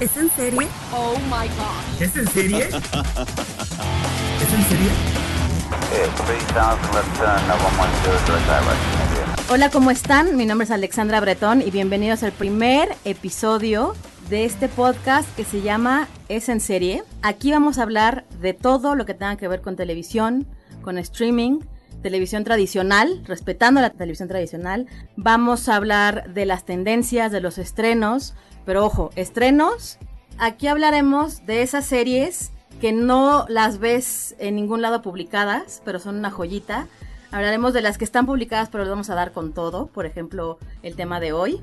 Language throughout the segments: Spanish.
¿Es en serie? Oh my god. ¿Es en serie? ¿Es en serie? Hola, ¿cómo están? Mi nombre es Alexandra Bretón y bienvenidos al primer episodio de este podcast que se llama Es en serie. Aquí vamos a hablar de todo lo que tenga que ver con televisión, con streaming, televisión tradicional, respetando la televisión tradicional. Vamos a hablar de las tendencias, de los estrenos, pero ojo, estrenos. Aquí hablaremos de esas series que no las ves en ningún lado publicadas, pero son una joyita. Hablaremos de las que están publicadas, pero les vamos a dar con todo. Por ejemplo, el tema de hoy.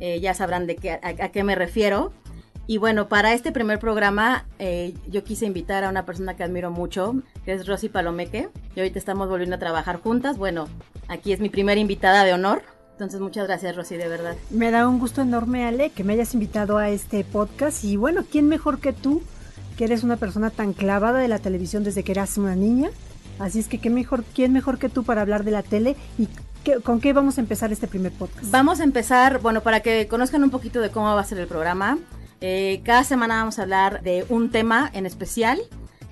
Eh, ya sabrán de qué, a, qué me refiero. Y bueno, para este primer programa eh, yo quise invitar a una persona que admiro mucho, que es Rosy Palomeque. Y ahorita estamos volviendo a trabajar juntas. Bueno, aquí es mi primera invitada de honor. Entonces, muchas gracias, Rosy, de verdad. Me da un gusto enorme, Ale, que me hayas invitado a este podcast. Y bueno, ¿quién mejor que tú, que eres una persona tan clavada de la televisión desde que eras una niña? Así es que, ¿qué mejor, ¿quién mejor que tú para hablar de la tele? ¿Y qué, con qué vamos a empezar este primer podcast? Vamos a empezar, bueno, para que conozcan un poquito de cómo va a ser el programa. Eh, cada semana vamos a hablar de un tema en especial.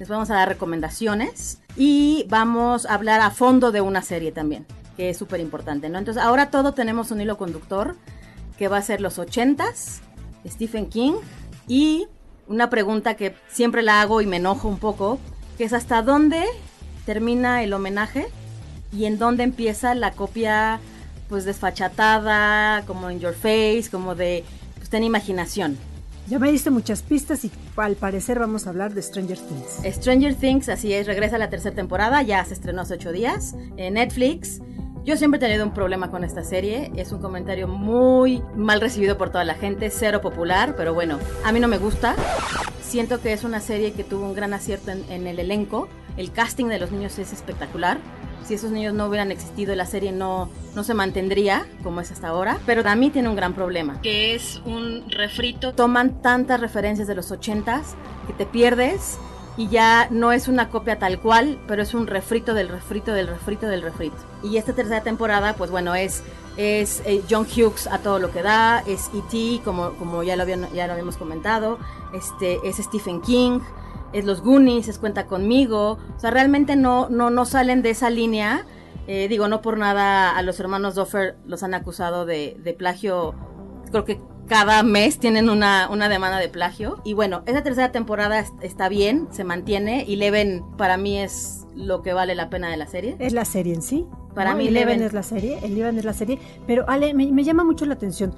Les vamos a dar recomendaciones y vamos a hablar a fondo de una serie también que es súper importante, ¿no? Entonces, ahora todo tenemos un hilo conductor que va a ser los 80s, Stephen King, y una pregunta que siempre la hago y me enojo un poco, que es hasta dónde termina el homenaje y en dónde empieza la copia, pues desfachatada, como in your face, como de, pues ten imaginación. Ya me diste muchas pistas y al parecer vamos a hablar de Stranger Things. Stranger Things, así es, regresa a la tercera temporada, ya se estrenó hace ocho días en Netflix. Yo siempre he tenido un problema con esta serie, es un comentario muy mal recibido por toda la gente, cero popular, pero bueno, a mí no me gusta. Siento que es una serie que tuvo un gran acierto en, en el elenco, el casting de los niños es espectacular. Si esos niños no hubieran existido, la serie no, no se mantendría como es hasta ahora. Pero a mí tiene un gran problema, que es un refrito. Toman tantas referencias de los ochentas que te pierdes y ya no es una copia tal cual, pero es un refrito del refrito del refrito del refrito. Y esta tercera temporada, pues bueno, es, es eh, John Hughes a todo lo que da, es E.T., como, como ya, lo ya lo habíamos comentado, este, es Stephen King, es Los Goonies, es Cuenta Conmigo, o sea, realmente no, no, no salen de esa línea. Eh, digo, no por nada a los hermanos Doffer los han acusado de, de plagio, creo que cada mes tienen una, una, demanda de plagio. Y bueno, esa tercera temporada está bien, se mantiene. Y Leven para mí es lo que vale la pena de la serie. Es la serie en sí. Para ¿no? mí Eleven es la serie, Eleven es la serie. Pero Ale, me, me llama mucho la atención.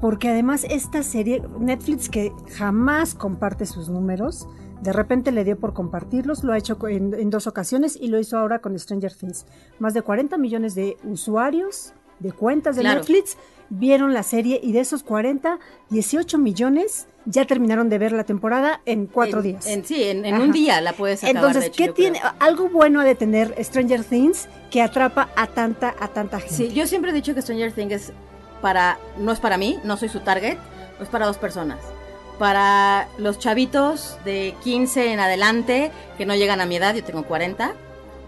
Porque además esta serie, Netflix que jamás comparte sus números, de repente le dio por compartirlos, lo ha hecho en, en, dos ocasiones y lo hizo ahora con Stranger Things. Más de 40 millones de usuarios de cuentas de claro. Netflix vieron la serie y de esos 40, 18 millones ya terminaron de ver la temporada en cuatro en, días. En, sí, en, en un día la puedes acabar. Entonces, de hecho, ¿qué tiene? Creo. Algo bueno ha de tener Stranger Things que atrapa a tanta, a tanta gente. Sí, yo siempre he dicho que Stranger Things es para, no es para mí, no soy su target, es para dos personas. Para los chavitos de 15 en adelante que no llegan a mi edad, yo tengo 40,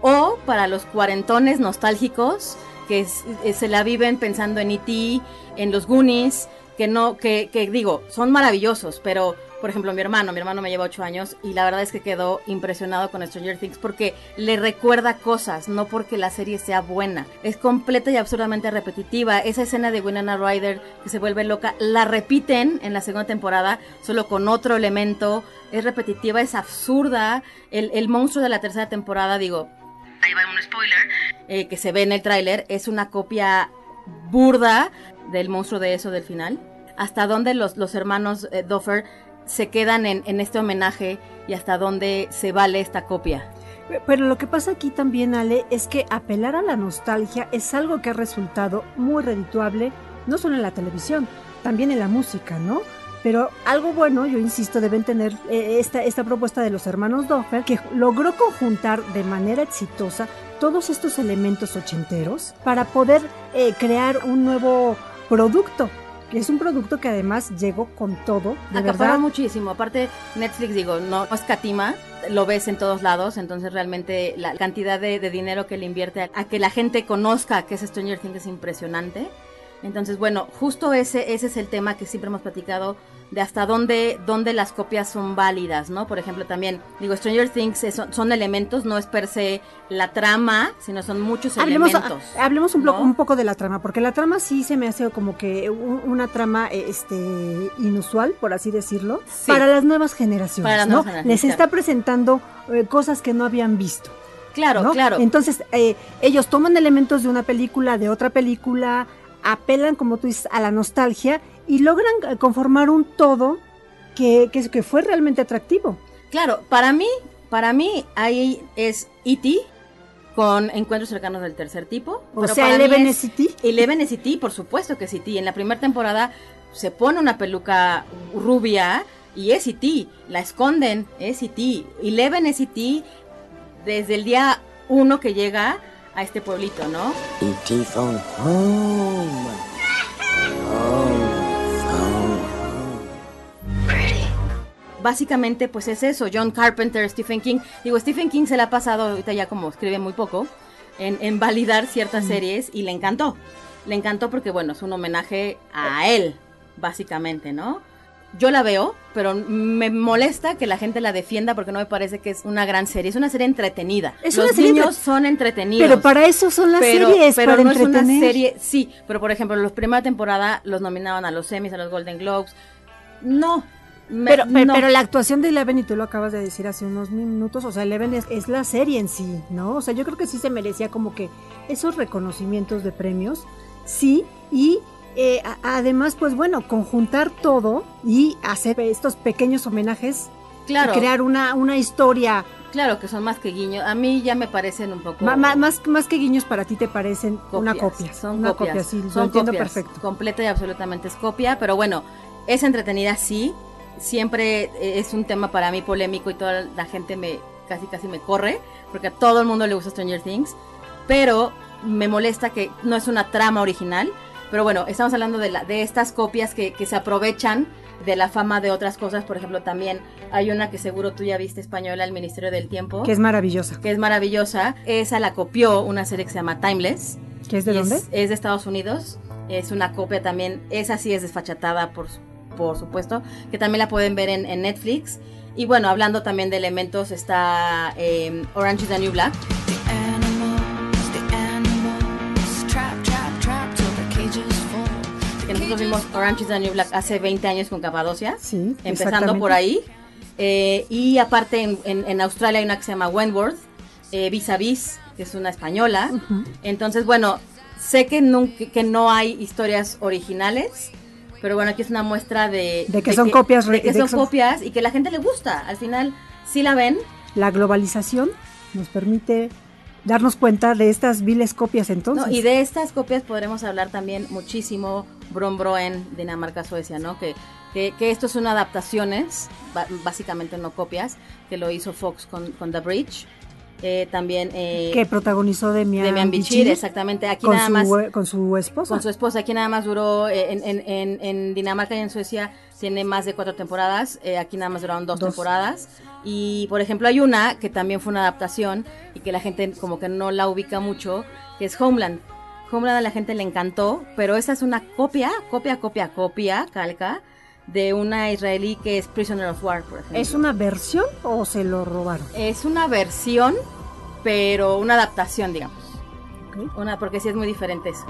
o para los cuarentones nostálgicos que es, se la viven pensando en E.T., en los Goonies, que no, que, que, digo, son maravillosos, pero por ejemplo mi hermano, mi hermano me lleva 8 años y la verdad es que quedó impresionado con Stranger Things porque le recuerda cosas, no porque la serie sea buena. Es completa y absurdamente repetitiva. Esa escena de Winona Ryder que se vuelve loca, la repiten en la segunda temporada, solo con otro elemento. Es repetitiva, es absurda. El, el monstruo de la tercera temporada, digo, ahí va un spoiler, eh, que se ve en el tráiler, es una copia burda del monstruo de eso del final. Hasta dónde los, los hermanos eh, Doffer se quedan en, en, este homenaje y hasta dónde se vale esta copia. Pero lo que pasa aquí también, Ale, es que apelar a la nostalgia es algo que ha resultado muy redituable, no solo en la televisión, también en la música, ¿no? Pero algo bueno, yo insisto, deben tener eh, esta, esta propuesta de los hermanos Doffer, que logró conjuntar de manera exitosa todos estos elementos ochenteros para poder eh, crear un nuevo producto. Es un producto que además llegó con todo, de Acaparó verdad. muchísimo. Aparte, Netflix, digo, no escatima, lo ves en todos lados, entonces realmente la cantidad de, de dinero que le invierte a, a que la gente conozca que es Stranger Things es impresionante. Entonces, bueno, justo ese, ese es el tema que siempre hemos platicado de hasta dónde, dónde las copias son válidas, ¿no? Por ejemplo, también, digo, Stranger Things es- son, elementos, no es per se la trama, sino son muchos Hablemos, elementos. hablemos un, poco- ¿no? un poco de la trama, porque la trama sí se me hace como que un- una trama eh, este inusual, por así decirlo, Sí. para las nuevas generaciones. Para las ¿no? nuevas generaciones, Les está presentando eh, cosas que no habían visto. Claro, ¿no? claro. Entonces, eh, ellos toman elementos de una película, de otra película, apelan, como tú dices, a la nostalgia y logran eh, conformar un todo que, que, que fue realmente atractivo. Claro, para mí, para mí ahí es E.T. con encuentros cercanos del tercer tipo. O pero sea, Eleven es- es E.T.. Eleven es E.T., por supuesto que es E.T. En la primera temporada se pone una peluca rubia y es E.T. La esconden, es E.T. Eleven es E.T. desde el día uno que llega a este pueblito, ¿no? Home. Home, básicamente pues es eso, John Carpenter, Stephen King. Digo, Stephen King se le ha pasado, ahorita ya como escribe muy poco, en, en validar ciertas series y le encantó. Le encantó porque, bueno, es un homenaje a él, básicamente, ¿no? Yo la veo, pero me molesta que la gente la defienda porque no me parece que es una gran serie. Es una serie entretenida. Es Los una serie niños entre- son entretenidos. Pero para eso son las pero, series, pero para no es una entretener. serie, sí, pero por ejemplo, los primera temporada los nominaban a los Emmys, a los Golden Globes. No. me- Pero, pero, no. pero la actuación de Eleven, y tú lo acabas de decir hace unos minutos, o sea, Eleven es, es la serie en sí, ¿no? O sea, yo creo que sí se merecía como que esos reconocimientos de premios, sí, y eh, además, pues bueno, conjuntar todo y hacer estos pequeños homenajes claro. y crear una, una historia, Claro que son más que guiños. A mí ya me parecen un poco. ma- ma- más, más que guiños para ti te parecen copias. una copia. Son una copias. copia, sí, lo son entiendo copias. perfecto. Completa y absolutamente es copia. Pero bueno, es entretenida, sí. Siempre eh, es un tema para mí polémico y toda la gente me casi casi me corre. Porque a todo el mundo le gusta Stranger Things. Pero me molesta que no es una trama original. Pero bueno, estamos hablando de, la, de estas copias que, que se aprovechan de la fama de otras cosas. Por ejemplo, también hay una que seguro tú ya viste española, El Ministerio del Tiempo. Que es maravillosa. que es maravillosa. Esa la copió una serie que se llama Timeless. ¿Que es de dónde? Es, es de Estados Unidos. Es una copia también. Esa sí es desfachatada, por, por supuesto. Que también la pueden ver en, en Netflix. Y bueno, hablando también de elementos, está eh, Orange is the New Black. Nosotros vimos Orange is the New Black hace 20 años con Capadocia. Sí, empezando por ahí. Eh, y aparte en, en- en Australia hay una que se llama Wentworth, eh, Vis a Vis, que es una española. Entonces, bueno, sé que, nunca, que no hay historias originales, pero bueno, aquí es una muestra de... De que son copias De que de son que son- copias y que la gente le gusta. Al final, sí la ven. La globalización nos permite darnos cuenta de estas viles copias entonces. ¿no? Y de estas copias podremos hablar también muchísimo Brombro en Dinamarca, Suecia, ¿no? Que, que, que esto son adaptaciones, básicamente no copias, que lo hizo Fox con, con The Bridge. Eh, también eh, que protagonizó Demian, Demian Bichir, Bichir exactamente. Aquí con nada su, más hue- con su esposa. con su esposa. Aquí nada más duró eh, en, en, en, en Dinamarca y en Suecia tiene más de cuatro temporadas. eh, aquí nada más duraron dos, Dos. temporadas. Y por ejemplo hay una que también fue una adaptación y que la gente como que no la ubica mucho, que es Homeland. Homeland a la gente le encantó, pero esa es una copia, copia, copia, copia, calca de una israelí que es Prisoner of War, por ejemplo. ¿Es una versión o se lo robaron? Es una versión, pero una adaptación, digamos. Una, porque sí es muy diferente eso.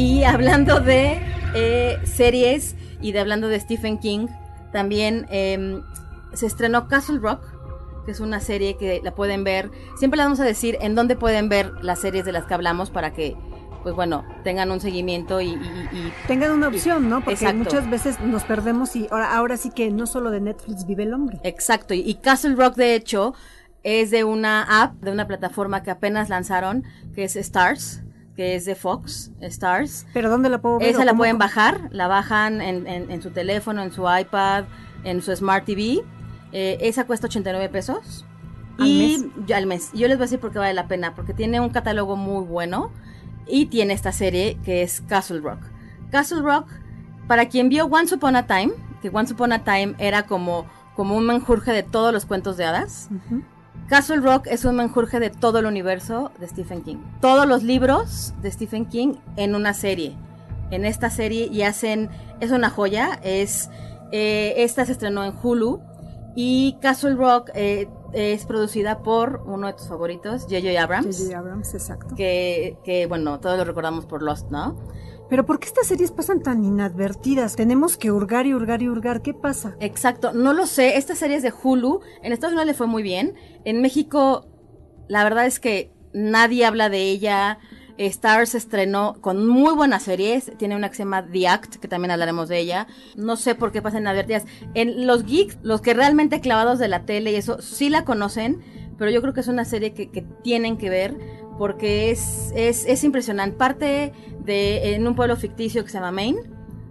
Y hablando de eh, series y de hablando de Stephen King, también em, se estrenó Castle Rock, que es una serie que la pueden ver. Siempre les vamos a decir en dónde pueden ver las series de las que hablamos para que, pues bueno, tengan un seguimiento y, y- y- Tengan una opción, ¿no? Porque Exacto. muchas veces nos perdemos y ahora, ahora sí que no solo de Netflix vive el hombre. Exacto, y Castle Rock de hecho es de una app, de una plataforma que apenas lanzaron, que es Stars, que es de Fox, Stars. ¿Pero dónde la puedo ver? Esa la pueden bajar, la bajan en, en- en su teléfono, en su iPad, en su Smart TV. Eh, esa cuesta 89 pesos. ¿Al y mes? ya al mes. Yo les voy a decir por qué vale la pena, porque tiene un catálogo muy bueno y tiene esta serie que es Castle Rock. Castle Rock, para quien vio Once Upon a Time, que Once Upon a Time era como, como un menjurje de todos los cuentos de hadas. Castle Rock es un menjurje de todo el universo de Stephen King. Todos los libros de Stephen King en una serie. En esta serie y hacen, es una joya, es, eh, esta se estrenó en Hulu y Castle Rock eh, es producida por uno de tus favoritos, J.J. Abrams. J.J. Abrams, exacto. Que, que, bueno, todos lo recordamos por Lost, ¿no? Pero ¿por qué estas series pasan tan inadvertidas? Tenemos que hurgar y hurgar y hurgar. ¿Qué pasa? Exacto, no lo sé. Esta serie es de Hulu. En Estados Unidos le fue muy bien. En México, la verdad es que nadie habla de ella. Stars estrenó con muy buenas series. Tiene una que se llama The Act, que también hablaremos de ella. No sé por qué pasan inadvertidas. En los geeks, los que realmente clavados de la tele y eso, sí la conocen. Pero yo creo que es una serie que, tienen que ver porque es, es, es impresionante. Parte de en un pueblo ficticio que se llama Maine.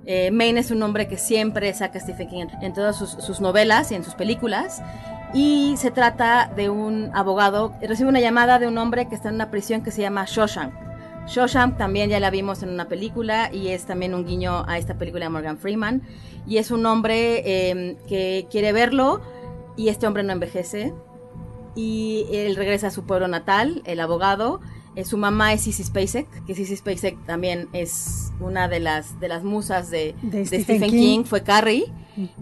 Eh, Maine es un nombre que siempre saca Stephen King en, todas sus, novelas y en sus películas. Y se trata de un abogado, recibe una llamada de un hombre que está en una prisión que se llama Shawshank. Shawshank también ya la vimos en una película y es también un guiño a esta película de Morgan Freeman. Y es un hombre eh, que quiere verlo y este hombre no envejece. Y él regresa a su pueblo natal, el abogado. Eh, su mamá es Sissy Spacek, que Sissy Spacek también es una de las, de las musas de, De de Stephen Stephen, King. King. fue Carrie.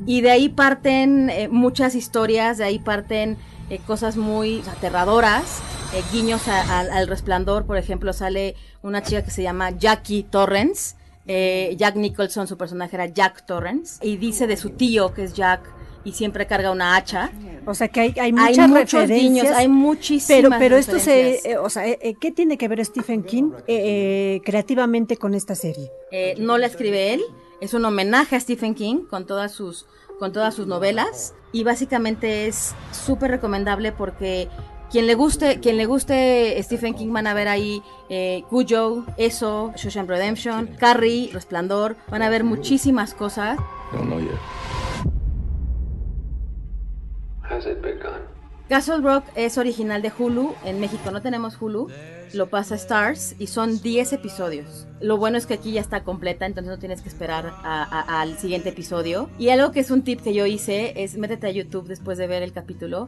Y de ahí parten eh, muchas historias, de ahí parten eh, cosas muy aterradoras, eh, guiños a- al- al resplandor, por ejemplo, sale una chica que se llama Jackie Torrance, eh, Jack Nicholson, su personaje era Jack Torrance, y dice de su tío, que es Jack, y siempre carga una hacha. O sea que hay, hay Hay muchas muchos referencias. guiños, hay muchísimas pero, pero esto se, eh, o sea, eh, ¿qué tiene que ver Stephen King creativamente con esta serie? No la escribe él, es un homenaje a Stephen King con todas sus, con todas sus novelas y básicamente es súper recomendable porque quien le guste, quien le guste Stephen King van a ver ahí eh, Cujo, Eso, Shawshank Redemption, Carrie, Resplandor, van a ver muchísimas cosas. Castle Rock es original de Hulu, en México no tenemos Hulu, lo pasa Stars y son 10 episodios. Lo bueno es que aquí ya está completa, entonces no tienes que esperar a- a- al siguiente episodio. Y algo que es un tip que yo hice es métete a YouTube después de ver el capítulo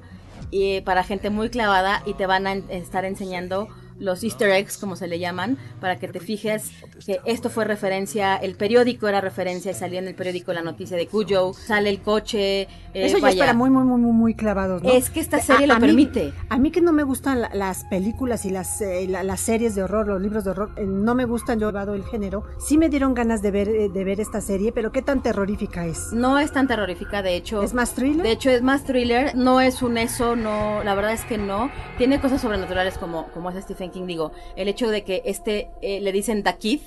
y para gente muy clavada y te van a estar enseñando los easter eggs, como se le llaman, para que te fijes que esto fue referencia, el periódico era referencia y salió en el periódico la noticia de Cujo, sale el coche. eh, Eso ya es vaya. para muy, muy, muy, muy, muy clavados, ¿no? Es que esta serie lo permite. a mí que no me gustan la- las películas y las, eh, la- las series de horror, los libros de horror, eh, no me gustan, yo he el género. Sí me dieron ganas de ver, eh, de ver esta serie, pero ¿qué tan terrorífica es? No es tan terrorífica, de hecho. ¿Es más thriller? De hecho, es más thriller. No es un eso, no. La verdad es que no. Tiene cosas sobrenaturales como, como es Stephen King. Digo, el hecho de que este eh, le dicen The Kid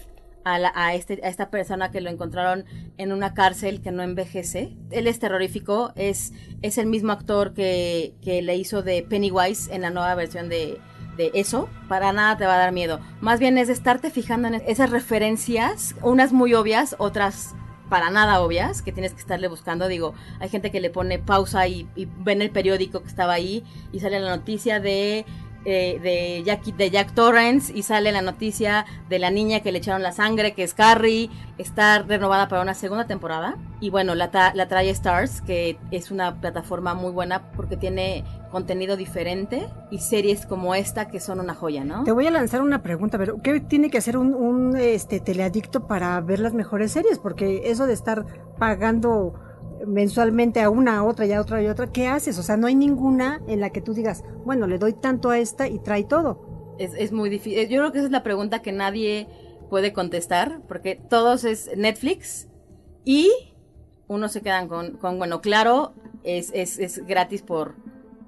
a, la- a, este, a esta persona que lo encontraron en una cárcel que no envejece. Él es terrorífico. Es, es el mismo actor que, que le hizo de Pennywise en la nueva versión de, de eso, para nada te va a dar miedo. Más bien es de estarte fijando en esas referencias, unas muy obvias, otras para nada obvias, que tienes que estarle buscando. Digo, hay gente que le pone pausa y, y ven el periódico que estaba ahí y sale la noticia de, eh, de, Jack, de Jack Torrance y sale la noticia de la niña que le echaron la sangre, que es Carrie. Está renovada para una segunda temporada. Y bueno, la, la trae Stars, que es una plataforma muy buena porque tiene contenido diferente y series como esta que son una joya, ¿no? Te voy a lanzar una pregunta, pero ¿qué tiene que hacer un, un, este teleadicto para ver las mejores series? Porque eso de estar pagando mensualmente a una, a otra y a otra y a otra, ¿qué haces? O sea, no hay ninguna en la que tú digas, bueno, le doy tanto a esta y trae todo. Es, es muy difícil. Yo creo que esa es la pregunta que nadie puede contestar, porque todos es Netflix y unos se quedan con, con bueno, claro, es, es, es gratis por,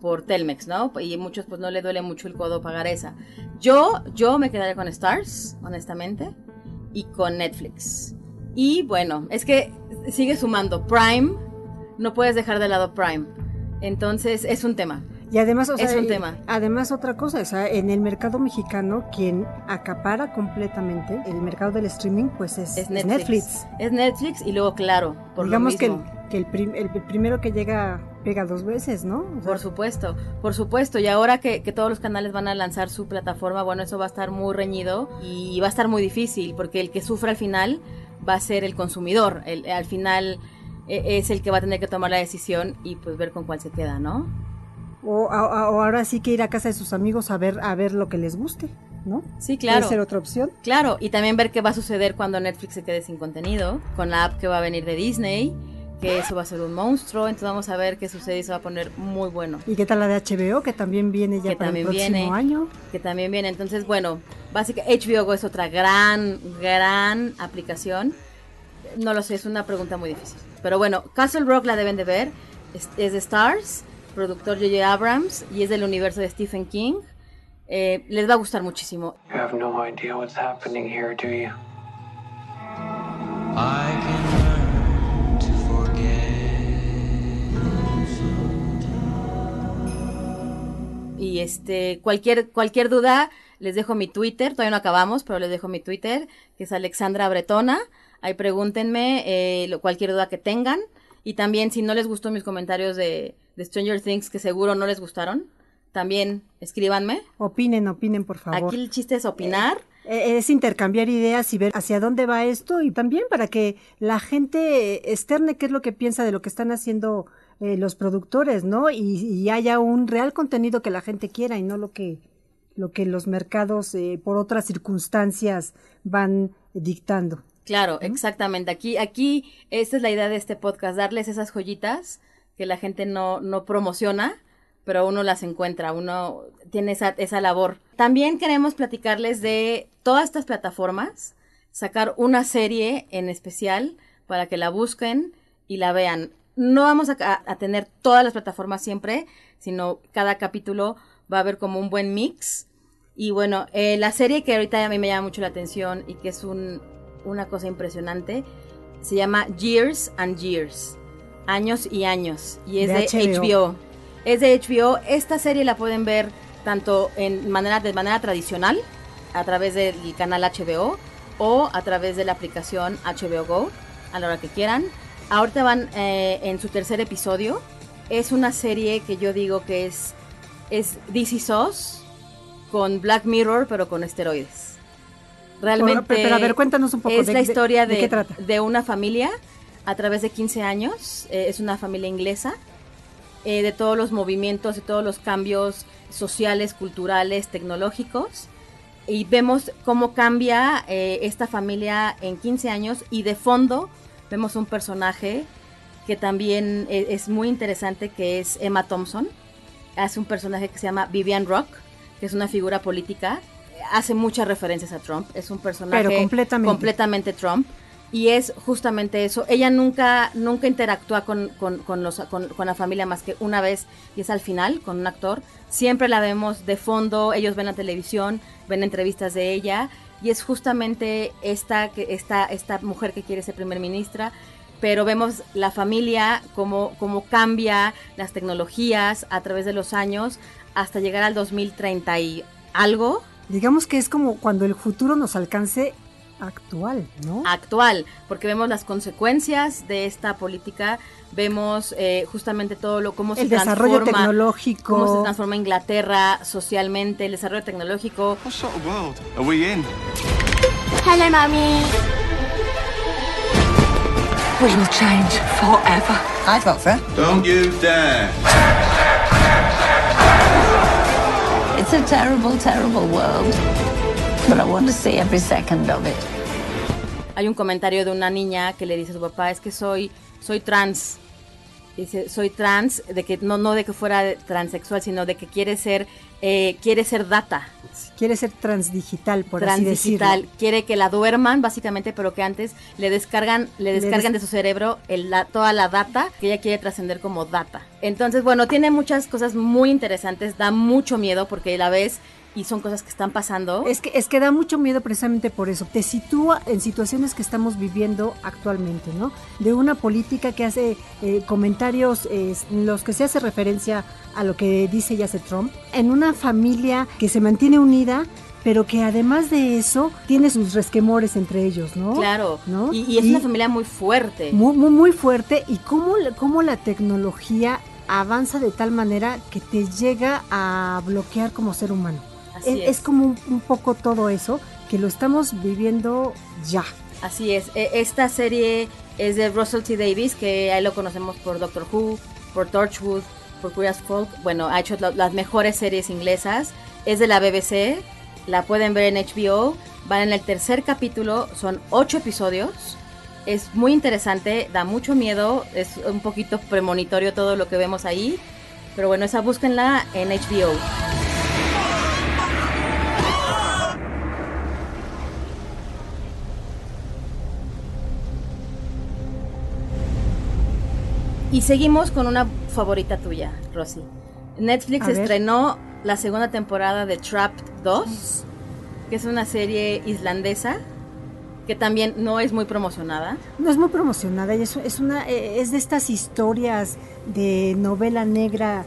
por Telmex, ¿no? Y muchos pues no le duele mucho el codo pagar esa. Yo, yo me quedaría con Stars, honestamente, y con Netflix. Y bueno, es que sigue sumando Prime, no puedes dejar de lado Prime. Entonces es un tema. Y además, o sea, Es un tema. Además, otra cosa, o sea, en el mercado mexicano, quien acapara completamente el mercado del streaming, pues es, Es es Netflix. Es Netflix y luego, claro, por Digamos lo que, el, mismo. que el, prim- el- el primero que llega pega dos veces, ¿no? O sea, Por supuesto, por supuesto. Y ahora que, que todos los canales van a lanzar su plataforma, bueno, eso va a estar muy reñido y va a estar muy difícil, porque el que sufre al final va a ser el consumidor. El, al final eh, es el que va a tener que tomar la decisión y pues ver con cuál se queda, ¿no? o, o ahora sí que ir a casa de sus amigos a ver, a ver lo que les guste, ¿no? Sí, claro. Puede ser otra opción. Claro, y también ver qué va a suceder cuando Netflix se quede sin contenido, con la app que va a venir de Disney, que eso va a ser un monstruo, entonces vamos a ver qué sucede y se va a poner muy bueno. ¿Y qué tal la de HBO, que también viene ya Que para el también próximo viene. año? que también viene. Entonces, bueno, básicamente HBO Go es otra gran, gran aplicación. No lo sé, es una pregunta muy difícil. Pero bueno, Castle Rock la deben de ver. Es, es de Stars, productor J.J. Abrams y es del universo de Stephen King. Eh, les va a gustar muchísimo. You have no idea what's happening here, do you? I Y este, cualquier, cualquier duda, les dejo mi Twitter, todavía no acabamos, pero les dejo mi Twitter, que es Alexandra Bretona. Ahí pregúntenme eh, lo- cualquier duda que tengan. Y también, si no les gustó mis comentarios de, de Stranger Things, que seguro no les gustaron, también escríbanme. Opinen, opinen, por favor. Aquí el chiste es opinar. Eh, Es intercambiar ideas y ver hacia dónde va esto y también para que la gente externe qué es lo que piensa de lo que están haciendo eh, los productores, ¿no? Y, y haya un real contenido que la gente quiera y no lo que lo que los mercados eh, por otras circunstancias van dictando. Claro, exactamente. Aquí, aquí, esta es la idea de este podcast, darles esas joyitas que la gente no, no promociona, pero uno las encuentra, uno tiene esa, esa labor. También queremos platicarles de todas estas plataformas, sacar una serie en especial para que la busquen y la vean. No vamos a, a- tener todas las plataformas siempre, sino cada capítulo va a haber como un buen mix. Y bueno, eh, la serie que ahorita a mí me llama mucho la atención y que es un, una cosa impresionante, se llama Years and Years, años y años, y es De de, HBO. HBO. Es de HBO. Esta serie la pueden ver tanto en manera, de manera tradicional, a través del canal HBO, o a través de la aplicación HBO Go, a la hora que quieran. Ahorita van eh, en su tercer episodio. Es una serie que yo digo que es, es DC Sauce con Black Mirror, pero con esteroides. Realmente. Pero, pero, a ver, cuéntanos un poco Es de- la de- historia de de, qué trata. de una familia a través de 15 años. eh, es una familia inglesa. eh, de todos los movimientos, de todos los cambios sociales, culturales, tecnológicos. Y vemos cómo cambia eh, esta familia en 15 años. Y de fondo vemos un personaje que también e- es muy interesante, que es Emma Thompson. Hace un personaje que se llama Vivian Rock, que es una figura política. Hace muchas referencias a Trump. Es un personaje Pero completamente. completamente Trump. Y es justamente eso. Ella nunca, nunca interactúa con, con, con los, con, con la familia más que una vez y es al final con un actor. Siempre la vemos de fondo, ellos ven la televisión, ven entrevistas de ella y es justamente esta, esta, esta mujer que quiere ser primer ministra. Pero vemos la familia, cómo, cómo cambia las tecnologías a través de los años hasta llegar al 2030 y algo Digamos que es como cuando el futuro nos alcance actual, ¿no? actual, porque vemos las consecuencias de esta política, vemos eh, justamente todo lo cómo se el desarrollo transforma, tecnológico. cómo se transforma Inglaterra socialmente, el desarrollo tecnológico. What sort of world are we in? Hello, Mummy. We will change forever. I thought so. Don't you dare. It's a terrible, terrible world. But I want to see every second of it. Hay un comentario de una niña que le dice a su papá, es que soy, soy trans. Dice, soy trans, de que no, no de que fuera transexual, sino de que quiere ser, eh, quiere ser data, Quiere ser transdigital, por así transdigital. decirlo. Quiere que la duerman, básicamente, pero que antes le descargan, le Le descargan des- de su cerebro el, la- toda la data que ella quiere trascender como data. Entonces, bueno, tiene muchas cosas muy interesantes, da mucho miedo porque la ves y son cosas que están pasando. Es que, es que da mucho miedo precisamente por eso. Te sitúa en situaciones que estamos viviendo actualmente, ¿no? De una política que hace eh, comentarios eh, en los que se hace referencia a lo que dice y hace Trump, en una familia que se mantiene unida, pero que además de eso tiene sus resquemores entre ellos, ¿no? Claro, ¿no? Y, y es una familia muy fuerte. Muy, muy, muy fuerte. Y cómo, cómo la tecnología avanza de tal manera que te llega a bloquear como ser humano. Así es, como un, un poco todo eso que lo estamos viviendo ya. Así es. E- Esta serie es de Russell T. Davis, que ahí lo conocemos por Doctor Who, por Torchwood, por Curious Folk. Bueno, ha hecho la- las mejores series inglesas. Es de la BBC. La pueden ver en HBO. Van en el tercer capítulo. Son ocho episodios. Es muy interesante, da mucho miedo. Es un poquito premonitorio todo lo que vemos ahí. Pero bueno, esa búsquenla en HBO. Y seguimos con una favorita tuya, Rosy. Netflix estrenó la segunda temporada de Trapped 2, que es una serie islandesa que también no es muy promocionada. No es muy promocionada y es, es una eh, es de estas historias de novela negra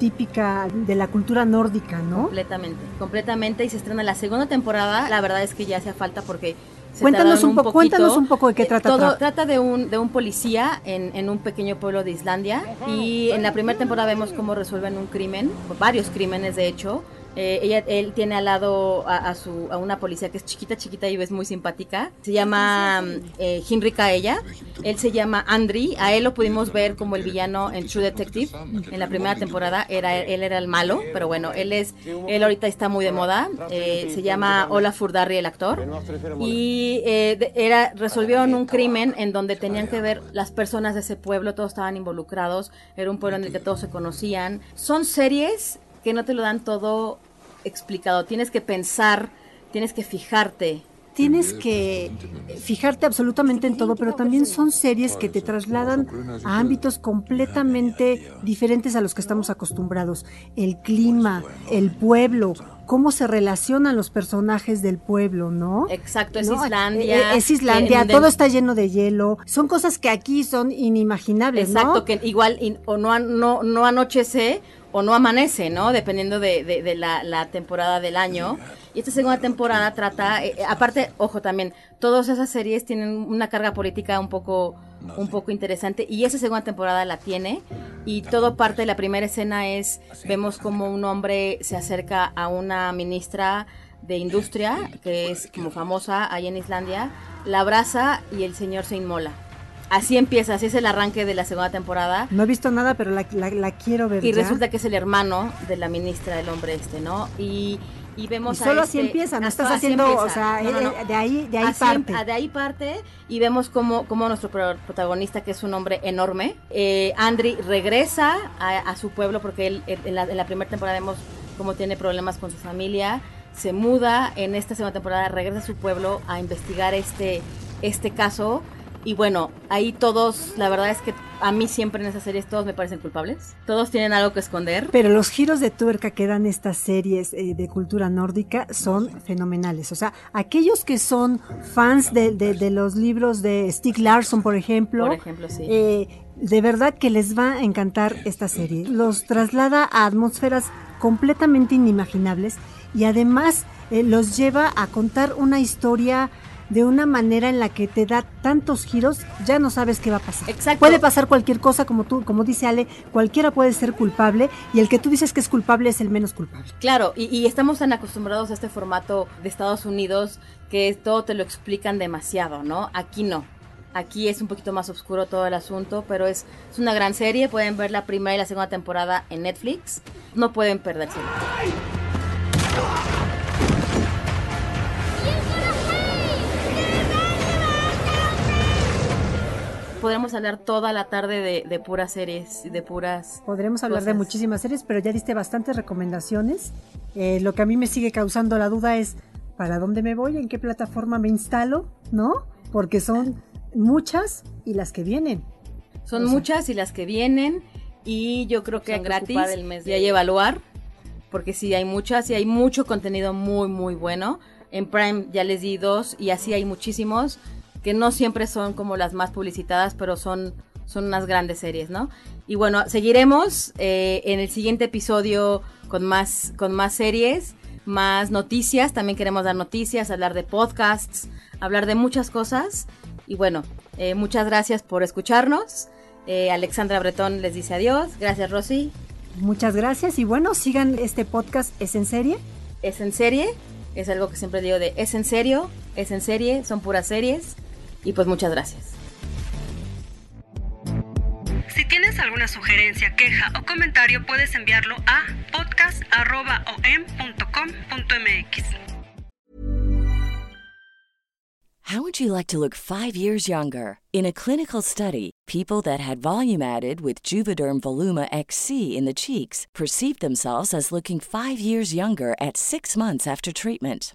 típica de la cultura nórdica, ¿no? Completamente, completamente. Y se estrena la segunda temporada. La verdad es que ya hacía falta porque. Se Cuéntanos un poco- cuéntanos un poco de qué Eh, trata Todo Trapped. trata de un, de un policía en, en un pequeño pueblo de Islandia. Y en la primera temporada vemos cómo resuelven un crimen, varios crímenes de hecho. Eh, ella, él tiene al lado a, a su, a una policía que es chiquita, chiquita y es muy simpática. Se llama eh, Hinrika ella. Él se llama Andri. A él lo pudimos ver como el villano en True Detective. En la primera temporada era él era el malo, pero bueno, él es él ahorita está muy de moda. Eh, se llama Olafur Darri el actor. Y eh, era resolvieron un crimen en donde tenían que ver las personas de ese pueblo, todos estaban involucrados. Era un pueblo en el que todos se conocían. Son series que no te lo dan todo explicado. Tienes que pensar, tienes que fijarte. Tienes que fijarte absolutamente en todo, pero también son series que te trasladan a ámbitos completamente diferentes a los que estamos acostumbrados. El clima, el pueblo, cómo se relacionan los personajes del pueblo, ¿no? Exacto, es ¿No? Islandia. Eh, Es Islandia, en- todo está lleno de hielo. Son cosas que aquí son inimaginables, ¿no? Exacto, que igual in- o no, no, no anochece o no amanece, ¿no? Dependiendo de, de- de la, la temporada del año. Y esta segunda temporada trata, eh, eh, aparte, ojo también, todas esas series tienen una carga política un poco, un poco interesante y esa segunda temporada la tiene. Y todo parte de la primera escena es, vemos como un hombre se acerca a una ministra de industria, que es como famosa ahí en Islandia, la abraza y el señor se inmola. Así empieza, así es el arranque de la segunda temporada. No he visto nada, pero la, la- la quiero ver Y ya. resulta que es el hermano de la ministra, el hombre este, ¿no? Y, y Y vemos a solo así este- empieza, no Ah, estás haciendo, empieza. o sea, No, no, no. eh, de ahí, de ahí Así em- parte. ah, de ahí parte y vemos como, como nuestro pro- protagonista, que es un hombre enorme, eh, Andri regresa a, a su pueblo porque él en la, en la primera temporada vemos cómo tiene problemas con su familia, se muda en esta segunda temporada, regresa a su pueblo a investigar este, este caso y bueno, ahí todos, la verdad es que a mí siempre en esas series todos me parecen culpables, todos tienen algo que esconder. Pero los giros de tuerca que dan estas series eh, de cultura nórdica son fenomenales. O sea, aquellos que son fans de, de- de los libros de Stieg Larsson, por ejemplo, Por ejemplo, sí. eh, de verdad que les va a encantar esta serie. Los traslada a atmósferas completamente inimaginables y además eh, los lleva a contar una historia de una manera en la que te da tantos giros, ya no sabes qué va a pasar. Exacto. Puede pasar cualquier cosa, como tú, como dice Ale, cualquiera puede ser culpable y el que tú dices que es culpable es el menos culpable. Claro, y, y estamos tan acostumbrados a este formato de Estados Unidos que todo te lo explican demasiado, ¿no? Aquí no. Aquí es un poquito más oscuro todo el asunto, pero es, es una gran serie. Pueden ver la primera y la segunda temporada en Netflix. No pueden perderse. Podremos hablar toda la tarde de, de puras series, y de puras... Podremos hablar de cosas. muchísimas series, pero ya diste bastantes recomendaciones. Eh, lo que a mí me sigue causando la duda es, ¿para dónde me voy? ¿En qué plataforma me instalo? ¿No? Porque son muchas y las que vienen. Son O sea, muchas y las que vienen y yo creo que Son gratis el mes y de- hay evaluar porque sí hay muchas y hay mucho contenido muy, muy bueno. En Prime ya les di dos y así hay muchísimos que no siempre son como las más publicitadas, pero son, son unas grandes series, ¿no? Y bueno, seguiremos eh, en el siguiente episodio con más, con más series, más noticias. También queremos dar noticias, hablar de podcasts, hablar de muchas cosas. Y bueno, eh, muchas gracias por escucharnos. Eh, Alexandra Bretón les dice adiós. Gracias, Rosy. Muchas gracias y bueno, sigan este podcast, ¿es en serie? Es en serie, es algo que siempre digo de es en serio, es en serie, son puras series. Y pues muchas gracias. Si tienes alguna sugerencia, queja o comentario, puedes enviarlo a podcast.om.com.mx. How would you like to look five years younger? In a clinical study, people that had volume added with Juvederm Voluma XC in the cheeks perceived themselves as looking five years younger at six months after treatment.